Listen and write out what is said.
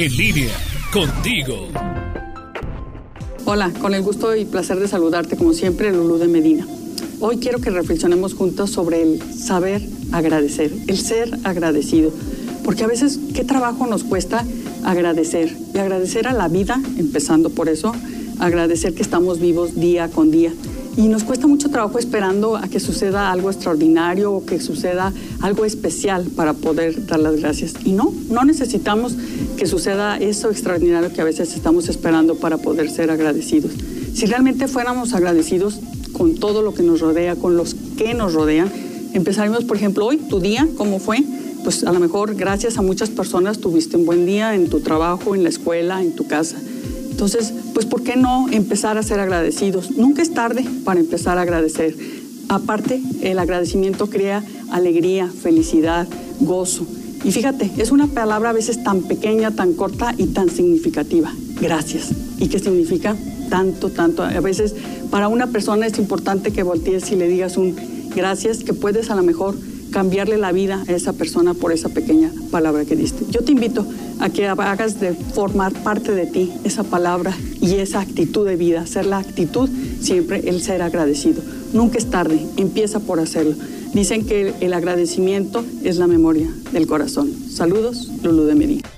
En línea, contigo. Hola, con el gusto y placer de saludarte como siempre, Lulú de Medina. Hoy quiero que reflexionemos juntos sobre el saber agradecer, el ser agradecido. Porque a veces, ¿qué trabajo nos cuesta agradecer? Y agradecer a la vida, empezando por eso, agradecer que estamos vivos día con día. Y nos cuesta mucho trabajo esperando a que suceda algo extraordinario o que suceda algo especial para poder dar las gracias. Y no, no necesitamos que suceda eso extraordinario que a veces estamos esperando para poder ser agradecidos. Si realmente fuéramos agradecidos con todo lo que nos rodea, con los que nos rodean, empezaríamos, por ejemplo, hoy, tu día, ¿cómo fue? Pues a lo mejor gracias a muchas personas tuviste un buen día en tu trabajo, en la escuela, en tu casa. Entonces, pues ¿por qué no empezar a ser agradecidos? Nunca es tarde para empezar a agradecer. Aparte, el agradecimiento crea alegría, felicidad, gozo. Y fíjate, es una palabra a veces tan pequeña, tan corta y tan significativa. Gracias. ¿Y qué significa? Tanto, tanto. A veces para una persona es importante que voltees y le digas un gracias, que puedes a lo mejor cambiarle la vida a esa persona por esa pequeña palabra que diste. Yo te invito a que hagas de formar parte de ti esa palabra y esa actitud de vida, ser la actitud siempre el ser agradecido. Nunca es tarde, empieza por hacerlo. Dicen que el agradecimiento es la memoria del corazón. Saludos, Lulu de Medina.